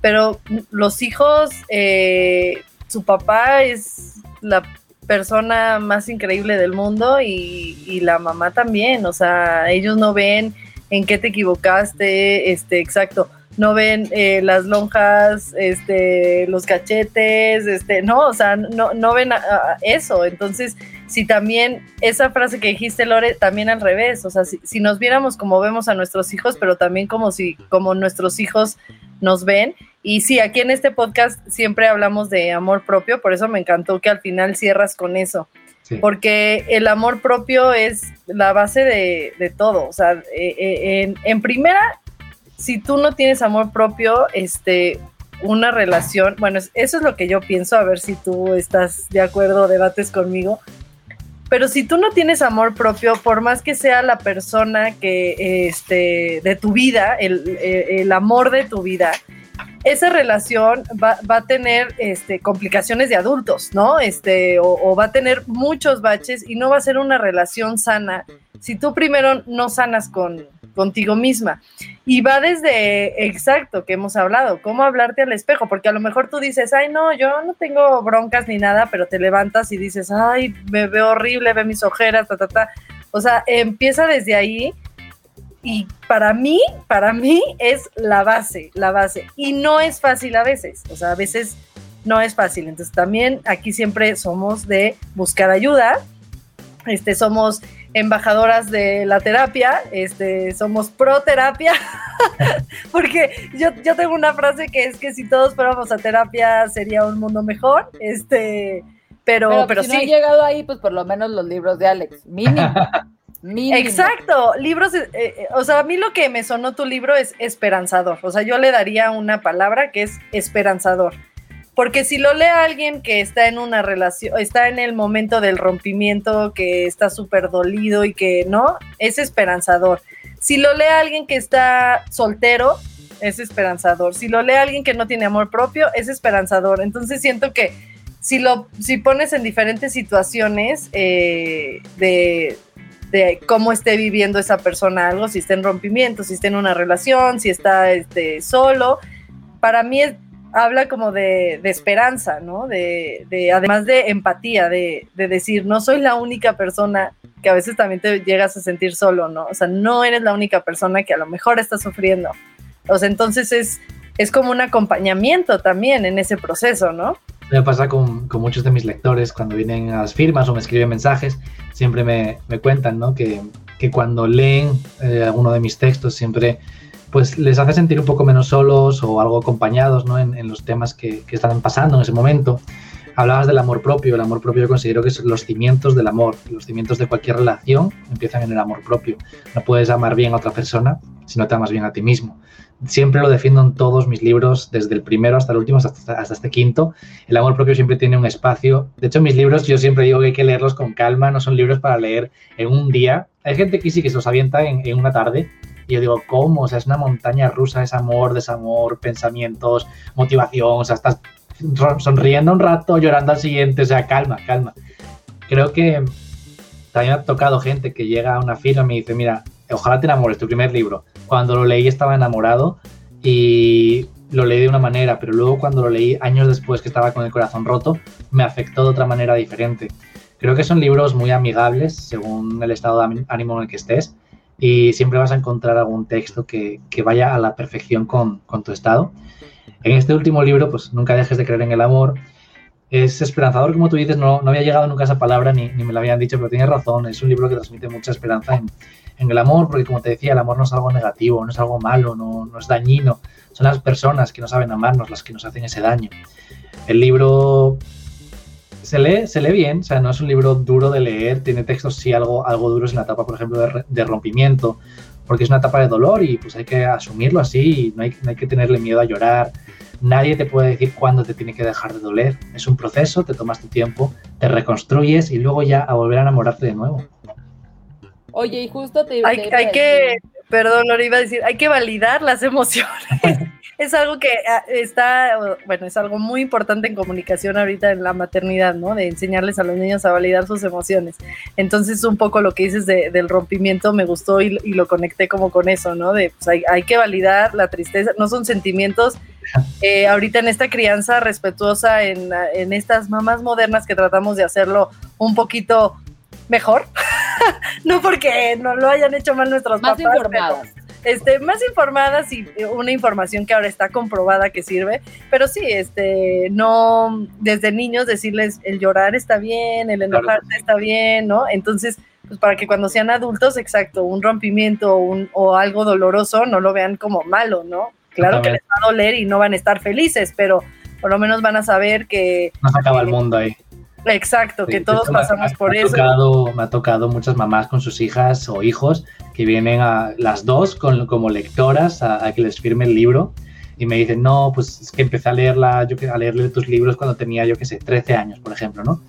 pero los hijos, eh, su papá es la persona más increíble del mundo y, y la mamá también, o sea, ellos no ven en qué te equivocaste, este, exacto, no ven eh, las lonjas, este, los cachetes, este, no, o sea, no, no ven a- a eso. Entonces, si también esa frase que dijiste, Lore, también al revés, o sea, si, si nos viéramos como vemos a nuestros hijos, pero también como si, como nuestros hijos nos ven. Y sí, aquí en este podcast siempre hablamos de amor propio, por eso me encantó que al final cierras con eso sí. porque el amor propio es la base de, de todo. O sea, eh, eh, en, en primera, si tú no tienes amor propio, este, una relación, bueno, es- eso es lo que yo pienso, a ver si tú estás de acuerdo o debates conmigo. Pero si tú no tienes amor propio, por más que sea la persona que, este, de tu vida, el, el amor de tu vida, esa relación va, va a tener este, complicaciones de adultos, ¿no? Este, o, o va a tener muchos baches y no va a ser una relación sana si tú primero no sanas con, contigo misma. Y va desde, exacto, que hemos hablado, cómo hablarte al espejo, porque a lo mejor tú dices, ay, no, yo no tengo broncas ni nada, pero te levantas y dices, ay, me veo horrible, ve mis ojeras, ta, ta, ta. O sea, empieza desde ahí y para mí, para mí es la base, la base. Y no es fácil a veces, o sea, a veces no es fácil. Entonces también aquí siempre somos de buscar ayuda, este, somos embajadoras de la terapia, este, somos pro terapia, *laughs* porque yo, yo tengo una frase que es que si todos fuéramos a terapia sería un mundo mejor, este, pero, pero, si sí. no he llegado ahí, pues por lo menos los libros de Alex, mínimo. *laughs* mínimo. Exacto, libros, eh, eh, o sea, a mí lo que me sonó tu libro es esperanzador, o sea, yo le daría una palabra que es esperanzador. Porque si lo lee alguien que está en una relación, está en el momento del rompimiento, que está súper dolido y que no, es esperanzador. Si lo lee alguien que está soltero, es esperanzador. Si lo lee alguien que no tiene amor propio, es esperanzador. Entonces siento que si lo si pones en diferentes situaciones eh, de, de, cómo esté viviendo esa persona algo, si está en rompimiento, si está en una relación, si está este, solo, para mí es, habla como de, de esperanza, ¿no? De, de, además de empatía, de, de, decir, no soy la única persona que a veces también te llegas a sentir solo, ¿no? O sea, no eres la única persona que a lo mejor está sufriendo. O sea, entonces es, es como un acompañamiento también en ese proceso, ¿no? Me pasa con, con, muchos de mis lectores cuando vienen a las firmas o me escriben mensajes, siempre me, me cuentan, ¿no? Que, que cuando leen eh, alguno de mis textos siempre pues les hace sentir un poco menos solos o algo acompañados ¿no? en, los temas que, están pasando en ese momento. Hablabas del amor propio, el amor propio yo considero que son los cimientos del amor, los cimientos de cualquier relación empiezan en el amor propio. No puedes amar bien a otra persona si no te amas bien a ti mismo. Siempre lo defiendo en todos mis libros, desde el primero hasta el último, hasta, hasta este quinto. El amor propio siempre tiene un espacio. De hecho, mis libros yo siempre digo que hay que leerlos con calma, no son libros para leer en un día. Hay gente que sí que se los avienta en, en una tarde, y yo digo, ¿cómo? O sea, es una montaña rusa, es amor, desamor, pensamientos, motivación, o sea, estás sonriendo un rato, llorando al siguiente, o sea, calma, calma. Creo que también ha tocado gente que llega a una firma y me dice, mira, ojalá te enamores, tu primer libro. Cuando lo leí estaba enamorado y lo leí de una manera, pero luego cuando lo leí años después que estaba con el corazón roto, me afectó de otra manera diferente. Creo que son libros muy amigables según el estado de ánimo en el que estés y siempre vas a encontrar algún texto que, que vaya a la perfección con, con, tu estado. En este último libro, pues nunca dejes de creer en el amor. Es esperanzador, como tú dices, no, no había llegado nunca a esa palabra ni, ni me la habían dicho, pero tienes razón, es un libro que transmite mucha esperanza en, en, el amor, porque como te decía, el amor no es algo negativo, no es algo malo, no, no es dañino, son las personas que no saben amarnos las que nos hacen ese daño. El libro se lee, se lee bien, o sea, no es un libro duro de leer, tiene textos sí algo, algo duros en la etapa, por ejemplo, de, de, rompimiento, porque es una etapa de dolor y pues hay que asumirlo así, no hay, no hay que tenerle miedo a llorar, nadie te puede decir cuándo te tiene que dejar de doler, es un proceso, te tomas tu tiempo, te reconstruyes y luego ya a volver a enamorarte de nuevo. Oye, y justo te... Hay, te hay que, perdón, lo iba a decir, hay que validar las *laughs* emociones. Es algo que ah, está, bueno, es algo muy importante en comunicación ahorita en la maternidad, ¿no? De enseñarles a los niños a validar sus emociones. Entonces, un poco lo que dices de, del rompimiento me gustó y, y, lo conecté como con eso, ¿no? De, pues hay, hay que validar la tristeza, no son sentimientos. Eh, ahorita en esta crianza respetuosa, en, en estas mamás modernas que tratamos de hacerlo un poquito mejor, *laughs* no porque no lo hayan hecho mal nuestros Más papás. informadas. Pero, este, más informadas y una información que ahora está comprobada que sirve, pero sí, este, no, desde niños decirles el llorar está bien, el enojarte claro. está bien, ¿no? Entonces, pues para que cuando sean adultos, exacto, un rompimiento un, o algo doloroso no lo vean como malo, ¿no? Claro que les va a doler y no van a estar felices, pero por lo menos van a saber que... No se acaba el mundo ahí. Exacto, sí, que todos pasamos me, por me eso. Tocado, me ha tocado muchas mamás con sus hijas o hijos que vienen a las dos con, como lectoras a, a, que les firme el libro y me dicen, no, pues es que empecé a leerla, yo a leerle tus libros cuando tenía, yo qué sé, 13 años, por ejemplo, ¿no?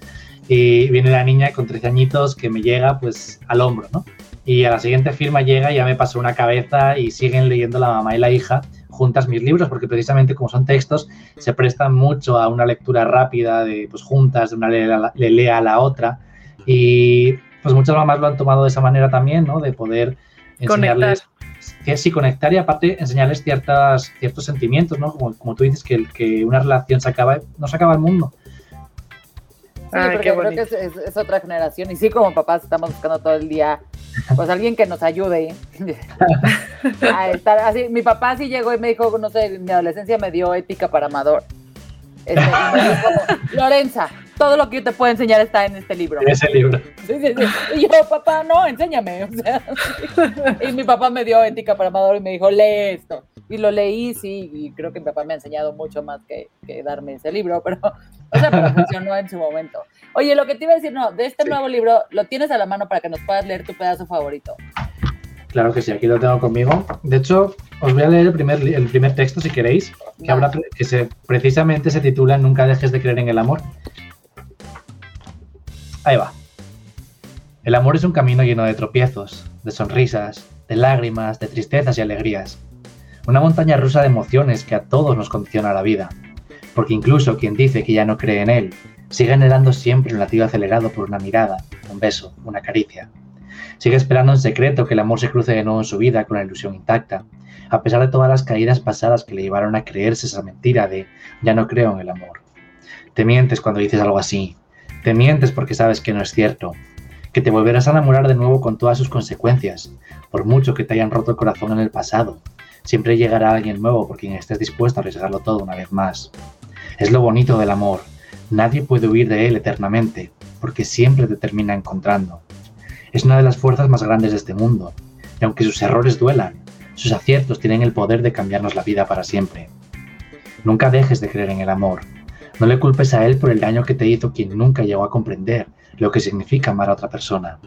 Y viene la niña con 13 añitos que me llega pues al hombro, ¿no? Y a la siguiente firma llega y ya me pasó una cabeza y siguen leyendo la mamá y la hija juntas mis libros, porque precisamente como son textos, se prestan mucho a una lectura rápida de pues juntas, de una le, le lea a la otra. Y pues muchas mamás lo han tomado de esa manera también, ¿no? De poder enseñarles conectar. que sí conectar y aparte enseñarles ciertas, ciertos sentimientos, ¿no? Como, como tú dices, que, que una relación se acaba, no se acaba el mundo. Sí, Ay, porque creo que es, es, es, otra generación y sí, como papás estamos buscando todo el día pues alguien que nos ayude *laughs* a estar así. Mi papá sí llegó y me dijo, no sé, mi adolescencia me dio ética para amador. Este, Lorenza, todo lo que yo te puedo enseñar está en este libro. En ese libro. Sí, sí, sí. Y yo, papá, no, enséñame. O sea, *laughs* y mi papá me dio ética para amador y me dijo, lee esto. Y lo leí, sí, y creo que mi papá me ha enseñado mucho más que, que darme ese libro, *laughs* pero, o sea, pero funcionó en su momento. Oye, lo que te iba a decir, no, de este nuevo libro, lo tienes a la mano para que nos puedas leer tu pedazo favorito. Claro que sí, aquí lo tengo conmigo. De hecho, os voy a leer el primer, el primer texto si queréis, que, habla, que se, precisamente se titula Nunca dejes de creer en el amor. Ahí va. El amor es un camino lleno de tropiezos, de sonrisas, de lágrimas, de tristezas y alegrías. Una montaña rusa de emociones que a todos nos condiciona la vida. Porque incluso quien dice que ya no cree en él, sigue anhelando siempre un latido acelerado por una mirada, un beso, una caricia. Sigue esperando en secreto que el amor se cruce de nuevo en su vida con la ilusión intacta, a pesar de todas las caídas pasadas que le llevaron a creerse esa mentira de ya no creo en el amor. Te mientes cuando dices algo así. Te mientes porque sabes que no es cierto. Que te volverás a enamorar de nuevo con todas sus consecuencias, por mucho que te hayan roto el corazón en el pasado. Siempre llegará alguien nuevo por quien estés dispuesto a arriesgarlo todo una vez más. Es lo bonito del amor. Nadie puede huir de él eternamente, porque siempre te termina encontrando. Es una de las fuerzas más grandes de este mundo, y aunque sus errores duelan, sus aciertos tienen el poder de cambiarnos la vida para siempre. Nunca dejes de creer en el amor. No le culpes a él por el daño que te hizo quien nunca llegó a comprender lo que significa amar a otra persona.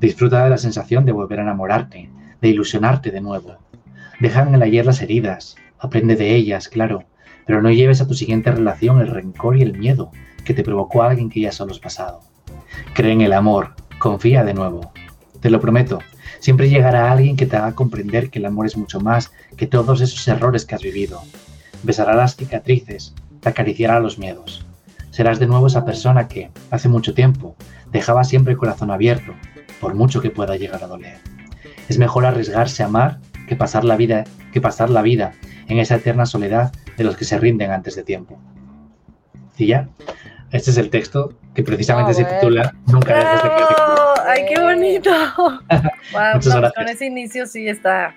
Disfruta de la sensación de volver a enamorarte, de ilusionarte de nuevo. Deja en el ayer las heridas, aprende de ellas, claro, pero no lleves a tu siguiente relación el rencor y el miedo que te provocó alguien que ya solo es pasado. Cree en el amor, confía de nuevo. Te lo prometo, siempre llegará alguien que te haga comprender que el amor es mucho más que todos esos errores que has vivido. Besará las cicatrices, te acariciará los miedos. Serás de nuevo esa persona que, hace mucho tiempo, dejaba siempre el corazón abierto, por mucho que pueda llegar a doler. Es mejor arriesgarse a amar que pasar la vida, que pasar la vida en esa eterna soledad de los que se rinden antes de tiempo. Y ya, este es el texto que precisamente Ah, se bueno. titula Nunca dejes de creer. en el amor". ¡Bravo! ¡Ay, qué bonito! *laughs* Wow, Muchas no, gracias. con ese inicio sí está.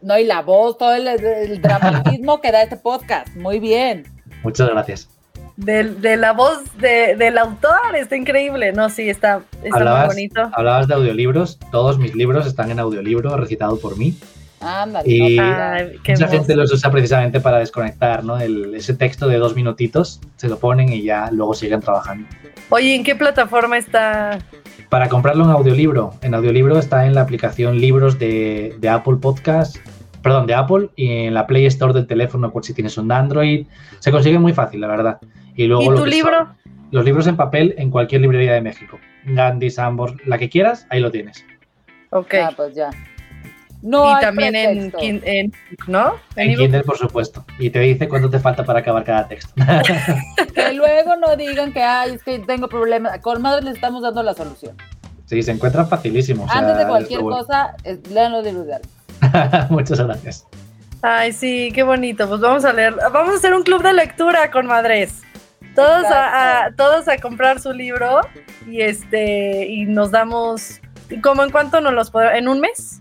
No, y la voz, todo el, el dramatismo que da este podcast. Muy bien. Muchas gracias. De, de la voz de- del autor, está increíble. No, sí, está, está muy Hablabas, bonito. hablabas de audiolibros, todos mis libros están en audiolibro, recitado por mí. Ándale. Y-. Ay, Mucha hermoso. gente los usa precisamente para desconectar, ¿no? El- ese texto de dos minutitos, se lo ponen y ya luego siguen trabajando. Oye, ¿en qué plataforma está? Para comprarlo en audiolibro, en audiolibro está en la aplicación Libros de, de Apple Podcast, perdón, de Apple y en la Play Store del teléfono por si tienes un Android. Se consigue muy fácil, la verdad. Y luego ¿Y lo tu libro? son los libros en papel en cualquier librería de México. Gandhi, Sambor, la que quieras, ahí lo tienes. Ok. Ah, pues ya. No y también en, en- ¿no? En En. Kindle, por supuesto. Y te dice cuánto te falta para acabar cada texto. *laughs* *laughs* Que luego no digan que, ay, es que tengo problemas. Con madre les estamos dando la solución. sí, se encuentra facilísimo. o sea, Antes de cualquier bueno. cosa, lean los libros de Alex. *laughs* Muchas gracias. Ay, sí, qué bonito. Pues vamos a leer. Vamos a hacer un club de lectura con madres. Todos a, a- todos a comprar su libro y este y nos damos. ¿Cómo en cuánto nos los podemos? ¿En un mes?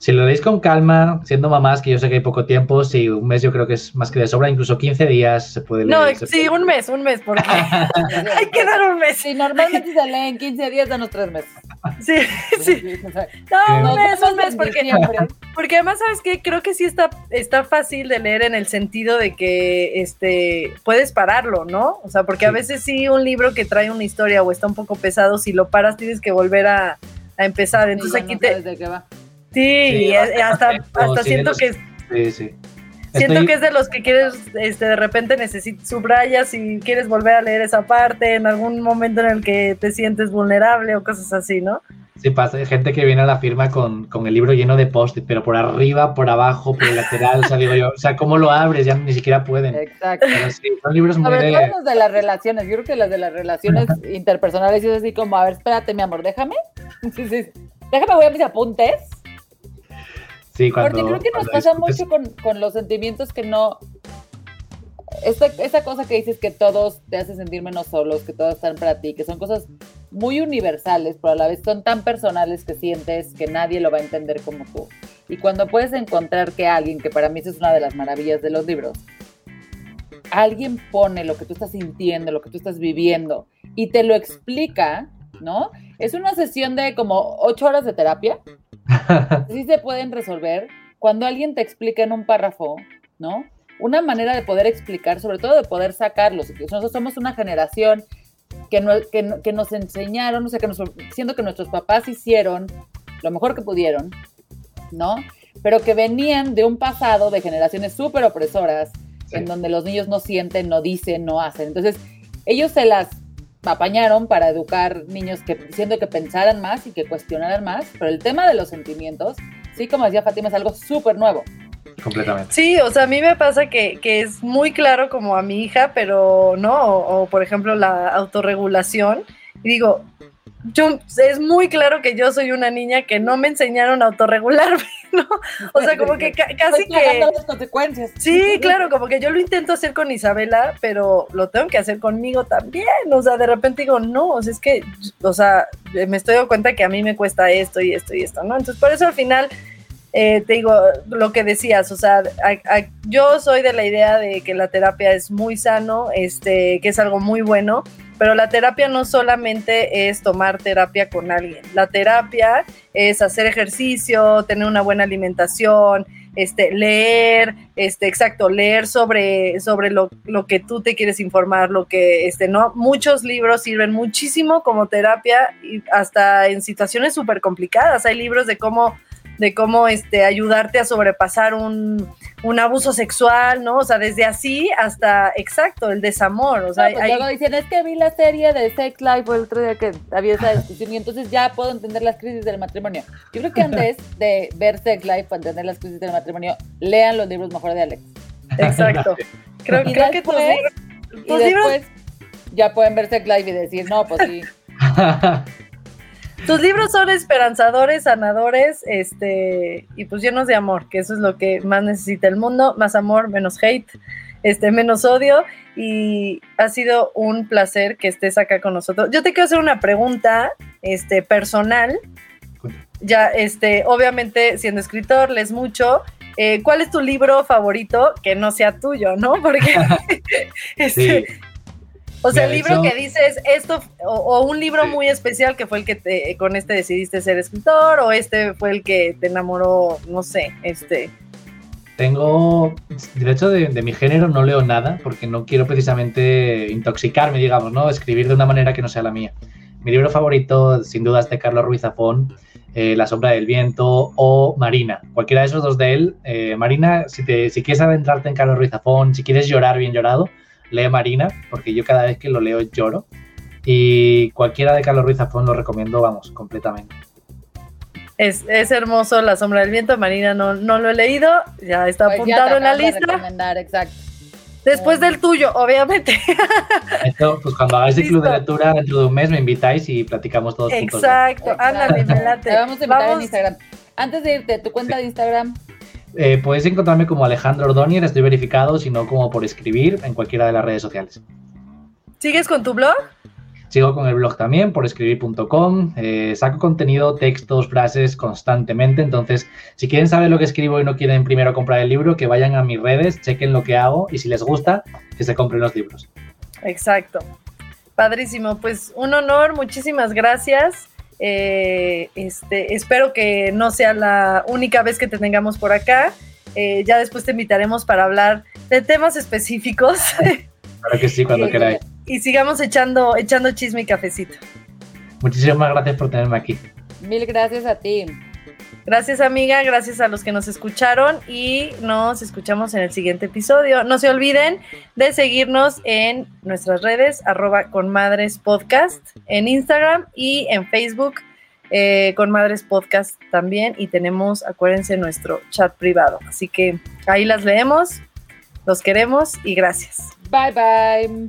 Si lo leéis con calma, siendo mamás, que yo sé que hay poco tiempo, sí, un mes yo creo que es más que de sobra, incluso 15 días se puede leer. No, sí, un mes, un mes, porque *laughs* hay que dar un mes. Si normalmente se leen 15 días, danos 3 meses. Sí, sí. No, un mes, un mes, porque, porque además, ¿sabes qué? Creo que sí está, está fácil de leer en el sentido de que este puedes pararlo, ¿no? O sea, porque a Sí. veces sí un libro que trae una historia o está un poco pesado, si lo paras tienes que volver a, a empezar. Entonces Sí, aquí no te... Sí, Sí, y es- hasta, *laughs* hasta siento que Sí, sí. siento Estoy- que es de los que quieres, este, de repente necesitas subrayas y quieres volver a leer esa parte en algún momento en el que te sientes vulnerable o cosas así, ¿no? Sí, pasa, hay gente que viene a la firma con, con el libro lleno de post-it, pero por arriba, por abajo, por el lateral, o sea, digo yo, o sea, ¿cómo lo abres? Ya ni siquiera pueden. Exacto. Pero sí, son libros muy Sobre todo de... los de las relaciones. Yo creo que las de las relaciones interpersonales es así como, a ver, espérate, mi amor, déjame. *laughs* Sí, sí. Déjame, voy a mis apuntes. Sí, cuando, Porque creo que nos pasa discutes- mucho con, con los sentimientos que no. Esta, esa cosa que dices que todos te hace sentir menos solos, que todos están para ti, que son cosas muy universales, pero a la vez son tan personales que sientes que nadie lo va a entender como tú. Y cuando puedes encontrar que alguien, que para mí eso es una de las maravillas de los libros, alguien pone lo que tú estás sintiendo, lo que tú estás viviendo y te lo explica, ¿no? Es una sesión de como ocho horas de terapia. *laughs* Sí se pueden resolver cuando alguien te explica en un párrafo, ¿no? Una manera de poder explicar, sobre todo de poder sacarlos. Nosotros somos una generación que, que, nos enseñaron, o sea, que nos, siendo que nuestros papás hicieron lo mejor que pudieron, ¿no? Pero que venían de un pasado de generaciones súper opresoras, en donde los niños no sienten, no dicen, no hacen. Entonces, ellos se las apañaron para educar niños que siendo que pensaran más y que cuestionaran más, pero el tema de los sentimientos, sí, como decía Fátima, es algo súper nuevo. Completamente. Sí, o sea, a mí me pasa que, que es muy claro como a mi hija, pero no, o, o por ejemplo la autorregulación. Y digo, yo, es muy claro que yo soy una niña que no me enseñaron a autorregularme, *laughs* ¿no? O sea, como que casi que... las consecuencias. Sí, claro, como que yo lo intento hacer con Isabela, pero lo tengo que hacer conmigo también. O sea, de repente digo, no, o sea, es que, o sea, me estoy dando cuenta que a mí me cuesta esto y esto y esto, ¿no? Entonces, por eso al final... Eh, te digo lo que decías, o sea, yo soy de la idea de que la terapia es muy sano, este, que es algo muy bueno, pero la terapia no solamente es tomar terapia con alguien. La terapia es hacer ejercicio, tener una buena alimentación, este, leer, este, exacto, leer sobre, sobre lo, lo, que tú te quieres informar, lo que, este, no, muchos libros sirven muchísimo como terapia y hasta en situaciones súper complicadas. Hay libros de cómo de cómo este, ayudarte a sobrepasar un, un, abuso sexual, ¿no? O sea, desde así hasta, exacto, el desamor. O sea, pues luego dicen, es que vi la serie de Sex Life el otro día que había esa discusión y entonces ya puedo entender las crisis del matrimonio. Yo creo que antes de ver Sex Life para entender las crisis del matrimonio, lean los libros mejor de Alex. Exacto. creo, y creo después, que tus, y después ya pueden ver Sex Life y decir, no, pues sí. *laughs* Tus libros son esperanzadores, sanadores, este, y pues llenos de amor, que eso es lo que más necesita el mundo, más amor, menos hate, este, menos odio, y ha sido un placer que estés acá con nosotros. Yo te quiero hacer una pregunta, este, personal. Ya, este, obviamente, siendo escritor, lees mucho. Eh, ¿Cuál es tu libro favorito que no sea tuyo, no? Porque *laughs* *laughs* este, o sea, el libro que dices esto, o, un libro muy especial que fue el que te, con este decidiste ser escritor, o este fue el que te enamoró, no sé, este. Tengo, de hecho, de, mi género no leo nada porque no quiero precisamente intoxicarme, digamos, ¿no? Escribir de una manera que no sea la mía. Mi libro favorito, sin duda, es de Carlos Ruiz Zafón, eh, La sombra del viento o Marina. Cualquiera de esos dos de él. Eh, Marina, si, te, si quieres adentrarte en Carlos Ruiz Zafón, si quieres llorar bien llorado, lee Marina, porque yo cada vez que lo leo lloro. Y cualquiera de Carlos Ruiz Zafón lo recomiendo, vamos, completamente. Es, es, hermoso La Sombra del Viento, Marina no, no lo he leído, ya está pues apuntado en la lista. exacto. Después del tuyo, obviamente. *laughs* Esto, pues cuando hagáis el club de lectura dentro de un mes me invitáis y platicamos todos juntos. Exacto, ándale, me late. Te vamos a invitar en Instagram. Antes de irte, tu cuenta de Instagram. Eh, puedes encontrarme como Alejandro Ordóñez, estoy verificado, sino como por escribir en cualquiera de las redes sociales. ¿Sigues con tu blog? Sigo con el blog también, por escribir.com. Eh, saco contenido, textos, frases constantemente. Entonces, si quieren saber lo que escribo y no quieren primero comprar el libro, que vayan a mis redes, chequen lo que hago y si les gusta, que se compren los libros. Exacto. Padrísimo. Pues un honor, muchísimas gracias. Eh, este, espero que no sea la única vez que te tengamos por acá. Eh, ya después te invitaremos para hablar de temas específicos. *laughs* Claro que sí, cuando queráis. Y sigamos echando, echando chisme y cafecito. Muchísimas gracias por tenerme aquí. Mil gracias a ti. Gracias amiga, gracias a los que nos escucharon y nos escuchamos en el siguiente episodio. No se olviden de seguirnos en nuestras redes, arroba con podcast, en Instagram y en Facebook eh, podcast también y tenemos, acuérdense, nuestro chat privado. Así que ahí las leemos, los queremos y gracias. Bye bye.